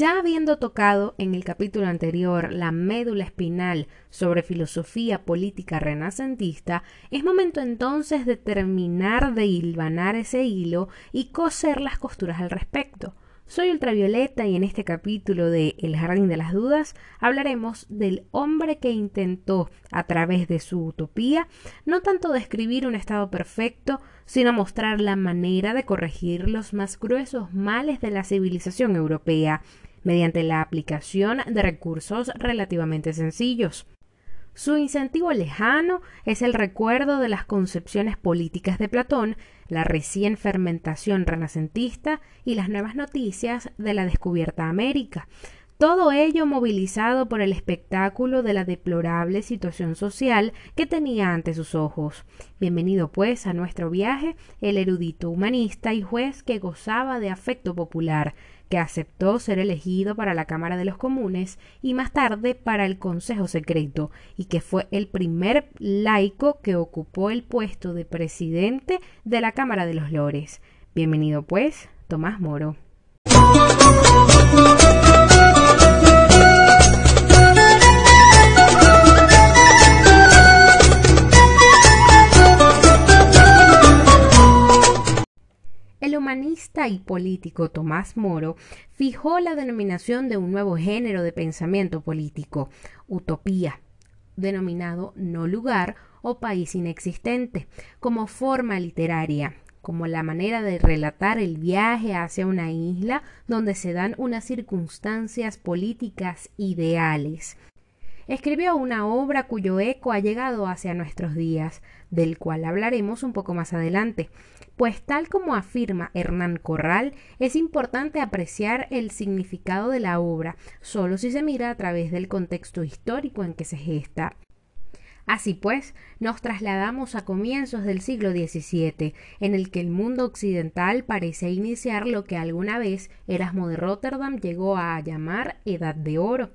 Ya habiendo tocado en el capítulo anterior la médula espinal sobre filosofía política renacentista, es momento entonces de terminar de hilvanar ese hilo y coser las costuras al respecto. Soy Ultravioleta y en este capítulo de El Jardín de las Dudas hablaremos del hombre que intentó, a través de su utopía, no tanto describir un estado perfecto, sino mostrar la manera de corregir los más gruesos males de la civilización europea, mediante la aplicación de recursos relativamente sencillos. Su incentivo lejano es el recuerdo de las concepciones políticas de Platón, la recién fermentación renacentista y las nuevas noticias de la descubierta América. Todo ello movilizado por el espectáculo de la deplorable situación social que tenía ante sus ojos. Bienvenido pues a nuestro viaje el erudito humanista y juez que gozaba de afecto popular, que aceptó ser elegido para la Cámara de los Comunes y más tarde para el Consejo Secreto, y que fue el primer laico que ocupó el puesto de presidente de la Cámara de los Lores. Bienvenido pues, Tomás Moro. Humanista y político Tomás Moro fijó la denominación de un nuevo género de pensamiento político, utopía, denominado no lugar o país inexistente, como forma literaria, como la manera de relatar el viaje hacia una isla donde se dan unas circunstancias políticas ideales. Escribió una obra cuyo eco ha llegado hacia nuestros días, del cual hablaremos un poco más adelante, pues tal como afirma Hernán Corral, es importante apreciar el significado de la obra solo si se mira a través del contexto histórico en que se gesta. Así pues, nos trasladamos a comienzos del siglo XVII, en el que el mundo occidental parece iniciar lo que alguna vez Erasmo de Rotterdam llegó a llamar Edad de Oro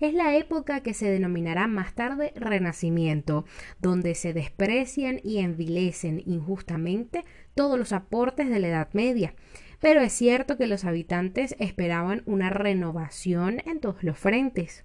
es la época que se denominará más tarde Renacimiento, donde se desprecian y envilecen injustamente todos los aportes de la Edad Media. Pero es cierto que los habitantes esperaban una renovación en todos los frentes.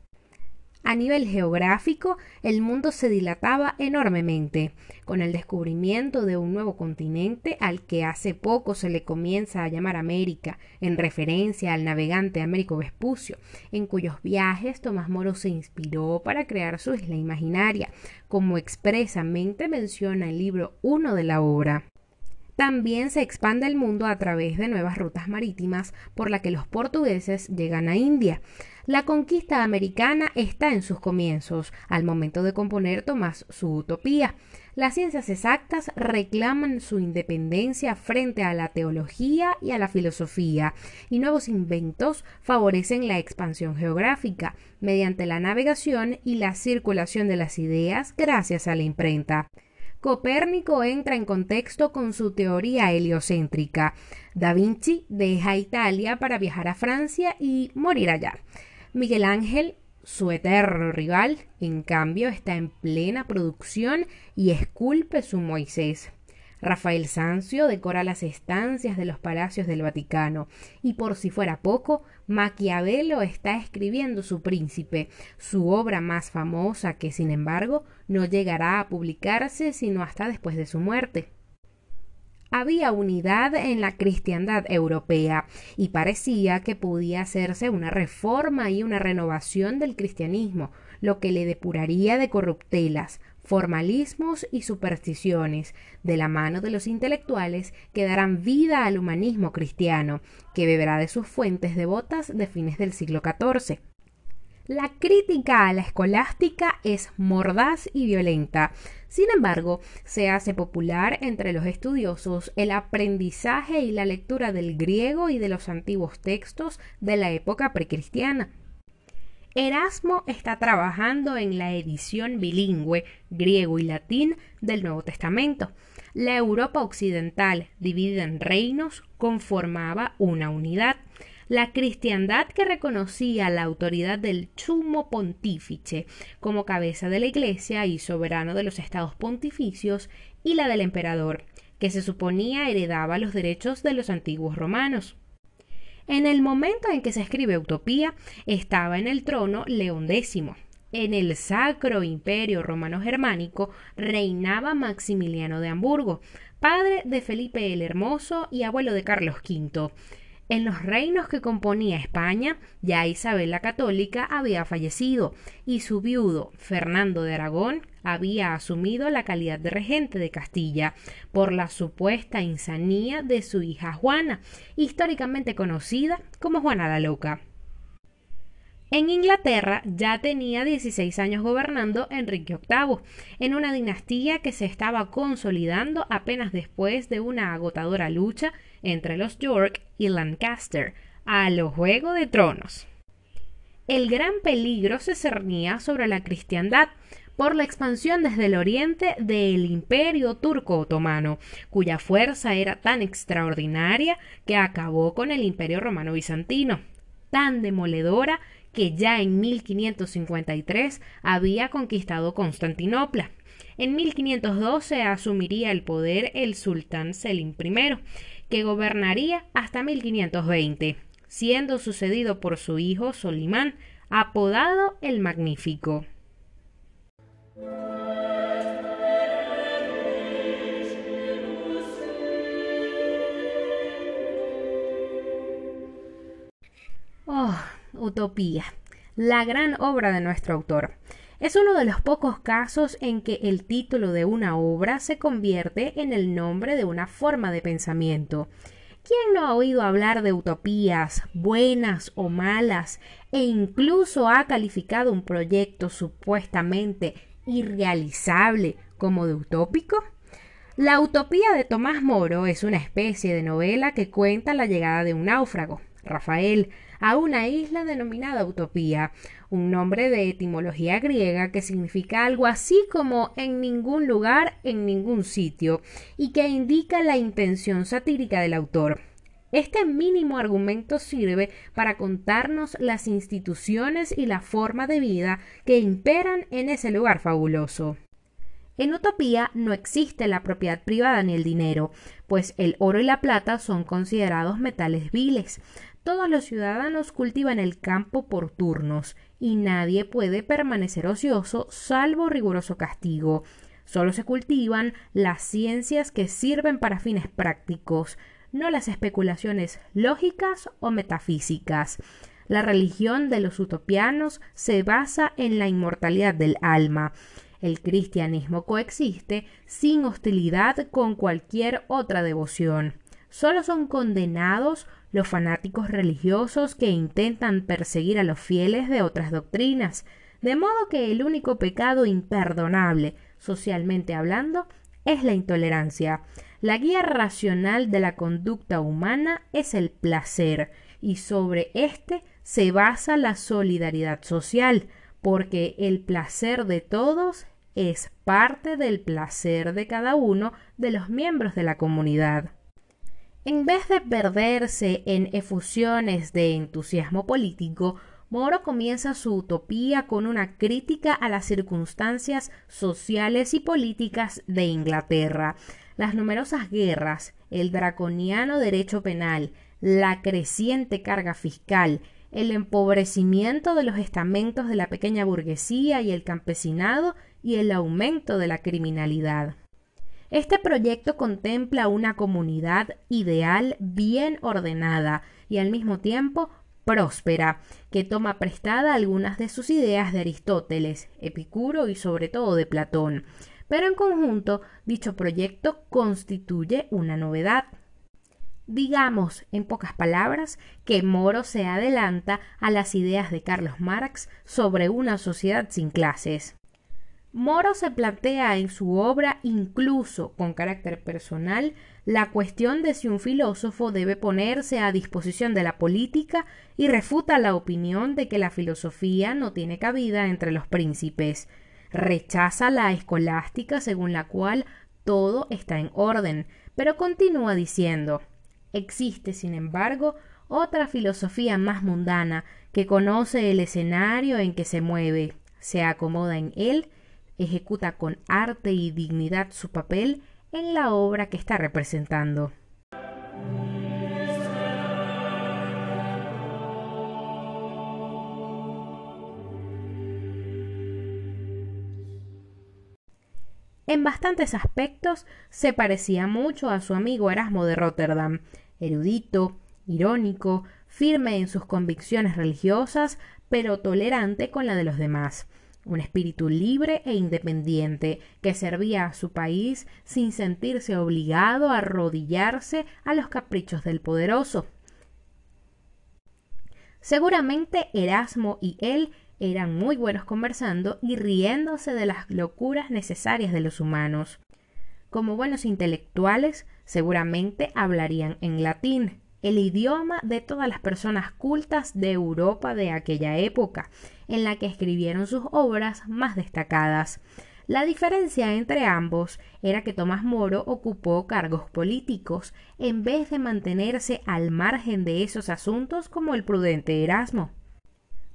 A nivel geográfico, el mundo se dilataba enormemente, con el descubrimiento de un nuevo continente al que hace poco se le comienza a llamar América, en referencia al navegante Américo Vespucio, en cuyos viajes Tomás Moro se inspiró para crear su isla imaginaria, como expresamente menciona el libro 1 de la obra. También se expande el mundo a través de nuevas rutas marítimas por las que los portugueses llegan a India, la conquista americana está en sus comienzos, al momento de componer Tomás su utopía. Las ciencias exactas reclaman su independencia frente a la teología y a la filosofía, y nuevos inventos favorecen la expansión geográfica mediante la navegación y la circulación de las ideas gracias a la imprenta. Copérnico entra en contexto con su teoría heliocéntrica. Da Vinci deja Italia para viajar a Francia y morir allá. Miguel Ángel, su eterno rival, en cambio, está en plena producción y esculpe su Moisés. Rafael Sancio decora las estancias de los palacios del Vaticano y por si fuera poco, Maquiavelo está escribiendo su príncipe, su obra más famosa que sin embargo no llegará a publicarse sino hasta después de su muerte había unidad en la cristiandad europea y parecía que podía hacerse una reforma y una renovación del cristianismo, lo que le depuraría de corruptelas, formalismos y supersticiones, de la mano de los intelectuales que darán vida al humanismo cristiano, que beberá de sus fuentes devotas de fines del siglo XIV. La crítica a la escolástica es mordaz y violenta. Sin embargo, se hace popular entre los estudiosos el aprendizaje y la lectura del griego y de los antiguos textos de la época precristiana. Erasmo está trabajando en la edición bilingüe griego y latín del Nuevo Testamento. La Europa occidental, dividida en reinos, conformaba una unidad la cristiandad que reconocía la autoridad del sumo pontífice como cabeza de la Iglesia y soberano de los estados pontificios, y la del emperador, que se suponía heredaba los derechos de los antiguos romanos. En el momento en que se escribe Utopía, estaba en el trono León X. En el Sacro Imperio Romano Germánico reinaba Maximiliano de Hamburgo, padre de Felipe el Hermoso y abuelo de Carlos V. En los reinos que componía España, ya Isabel la Católica había fallecido y su viudo, Fernando de Aragón, había asumido la calidad de regente de Castilla por la supuesta insanía de su hija Juana, históricamente conocida como Juana la Loca. En Inglaterra ya tenía 16 años gobernando Enrique VIII, en una dinastía que se estaba consolidando apenas después de una agotadora lucha entre los York y Lancaster a los Juego de Tronos. El gran peligro se cernía sobre la cristiandad por la expansión desde el oriente del imperio turco otomano, cuya fuerza era tan extraordinaria que acabó con el imperio romano bizantino, tan demoledora que ya en 1553 había conquistado Constantinopla. En 1512 asumiría el poder el sultán Selim I, que gobernaría hasta 1520, siendo sucedido por su hijo Solimán, apodado el Magnífico. Oh, Utopía, la gran obra de nuestro autor. Es uno de los pocos casos en que el título de una obra se convierte en el nombre de una forma de pensamiento. ¿Quién no ha oído hablar de utopías, buenas o malas, e incluso ha calificado un proyecto supuestamente irrealizable como de utópico? La utopía de Tomás Moro es una especie de novela que cuenta la llegada de un náufrago, Rafael, a una isla denominada Utopía, un nombre de etimología griega que significa algo así como en ningún lugar, en ningún sitio, y que indica la intención satírica del autor. Este mínimo argumento sirve para contarnos las instituciones y la forma de vida que imperan en ese lugar fabuloso. En Utopía no existe la propiedad privada ni el dinero, pues el oro y la plata son considerados metales viles. Todos los ciudadanos cultivan el campo por turnos y nadie puede permanecer ocioso salvo riguroso castigo. Solo se cultivan las ciencias que sirven para fines prácticos, no las especulaciones lógicas o metafísicas. La religión de los utopianos se basa en la inmortalidad del alma. El cristianismo coexiste sin hostilidad con cualquier otra devoción. Solo son condenados los fanáticos religiosos que intentan perseguir a los fieles de otras doctrinas, de modo que el único pecado imperdonable, socialmente hablando, es la intolerancia. La guía racional de la conducta humana es el placer, y sobre éste se basa la solidaridad social, porque el placer de todos es parte del placer de cada uno de los miembros de la comunidad. En vez de perderse en efusiones de entusiasmo político, Moro comienza su utopía con una crítica a las circunstancias sociales y políticas de Inglaterra, las numerosas guerras, el draconiano derecho penal, la creciente carga fiscal, el empobrecimiento de los estamentos de la pequeña burguesía y el campesinado y el aumento de la criminalidad. Este proyecto contempla una comunidad ideal bien ordenada y al mismo tiempo próspera, que toma prestada algunas de sus ideas de Aristóteles, Epicuro y sobre todo de Platón. Pero en conjunto, dicho proyecto constituye una novedad. Digamos, en pocas palabras, que Moro se adelanta a las ideas de Carlos Marx sobre una sociedad sin clases. Moro se plantea en su obra, incluso con carácter personal, la cuestión de si un filósofo debe ponerse a disposición de la política y refuta la opinión de que la filosofía no tiene cabida entre los príncipes. Rechaza la escolástica según la cual todo está en orden, pero continúa diciendo existe, sin embargo, otra filosofía más mundana que conoce el escenario en que se mueve, se acomoda en él ejecuta con arte y dignidad su papel en la obra que está representando. En bastantes aspectos se parecía mucho a su amigo Erasmo de Rotterdam, erudito, irónico, firme en sus convicciones religiosas, pero tolerante con la de los demás un espíritu libre e independiente que servía a su país sin sentirse obligado a arrodillarse a los caprichos del poderoso. Seguramente Erasmo y él eran muy buenos conversando y riéndose de las locuras necesarias de los humanos. Como buenos intelectuales, seguramente hablarían en latín, el idioma de todas las personas cultas de Europa de aquella época, en la que escribieron sus obras más destacadas. La diferencia entre ambos era que Tomás Moro ocupó cargos políticos en vez de mantenerse al margen de esos asuntos como el prudente Erasmo.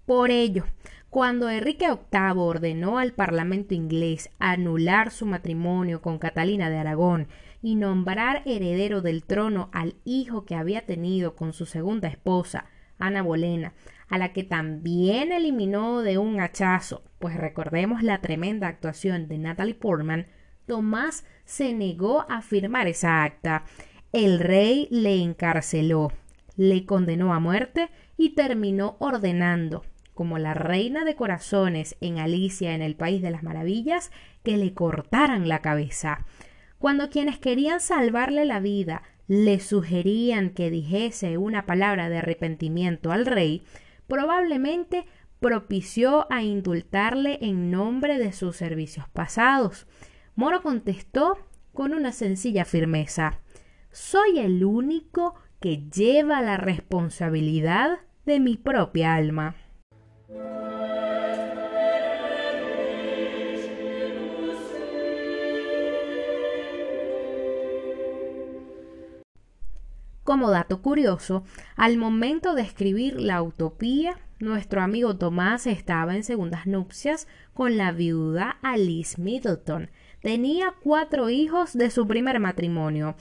Por ello, cuando Enrique VIII ordenó al Parlamento inglés anular su matrimonio con Catalina de Aragón y nombrar heredero del trono al hijo que había tenido con su segunda esposa, Ana Bolena, a la que también eliminó de un hachazo, pues recordemos la tremenda actuación de Natalie Portman, Tomás se negó a firmar esa acta. El rey le encarceló, le condenó a muerte y terminó ordenando, como la reina de corazones en Alicia en el País de las Maravillas, que le cortaran la cabeza. Cuando quienes querían salvarle la vida le sugerían que dijese una palabra de arrepentimiento al rey, probablemente propició a indultarle en nombre de sus servicios pasados. Moro contestó con una sencilla firmeza Soy el único que lleva la responsabilidad de mi propia alma. Como dato curioso, al momento de escribir La Utopía, nuestro amigo Tomás estaba en segundas nupcias con la viuda Alice Middleton. Tenía cuatro hijos de su primer matrimonio,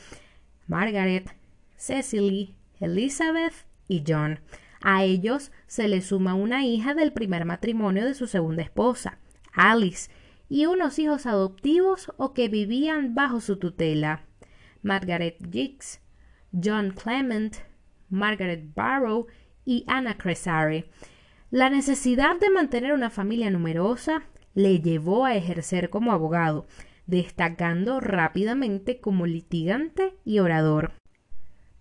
Margaret, Cecily, Elizabeth y John. A ellos se le suma una hija del primer matrimonio de su segunda esposa, Alice, y unos hijos adoptivos o que vivían bajo su tutela. Margaret Giggs, John Clement, Margaret Barrow y Anna Cresare. La necesidad de mantener una familia numerosa le llevó a ejercer como abogado, destacando rápidamente como litigante y orador.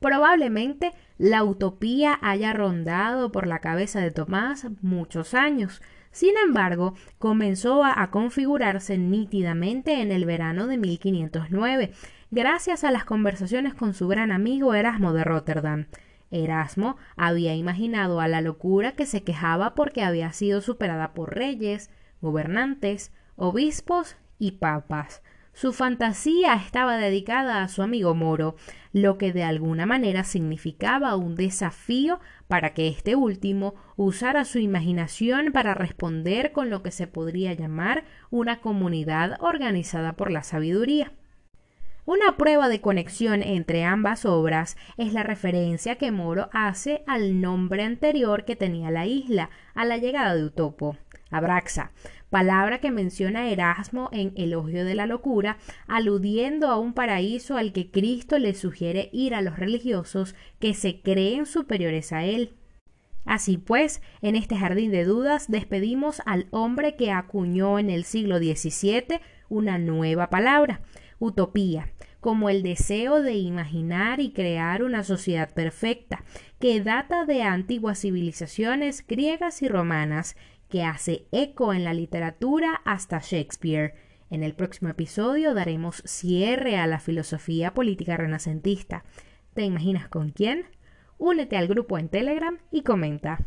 Probablemente la utopía haya rondado por la cabeza de Tomás muchos años. Sin embargo, comenzó a, configurarse nítidamente en el verano de 1509, gracias a las conversaciones con su gran amigo Erasmo de Rotterdam. Erasmo había imaginado a la locura que se quejaba porque había sido superada por reyes, gobernantes, obispos y papas. Su fantasía estaba dedicada a su amigo Moro, lo que de alguna manera significaba un desafío para que éste último usara su imaginación para responder con lo que se podría llamar una comunidad organizada por la sabiduría. Una prueba de conexión entre ambas obras es la referencia que Moro hace al nombre anterior que tenía la isla a la llegada de Utopo, Abraxa, palabra que menciona Erasmo en Elogio de la Locura, aludiendo a un paraíso al que Cristo le sugiere ir a los religiosos que se creen superiores a él. Así pues, en este jardín de dudas despedimos al hombre que acuñó en el siglo XVII una nueva palabra, utopía, como el deseo de imaginar y crear una sociedad perfecta, que data de antiguas civilizaciones griegas y romanas, que hace eco en la literatura hasta Shakespeare. En el próximo episodio daremos cierre a la filosofía política renacentista. ¿Te imaginas con quién? Únete al grupo en Telegram y comenta.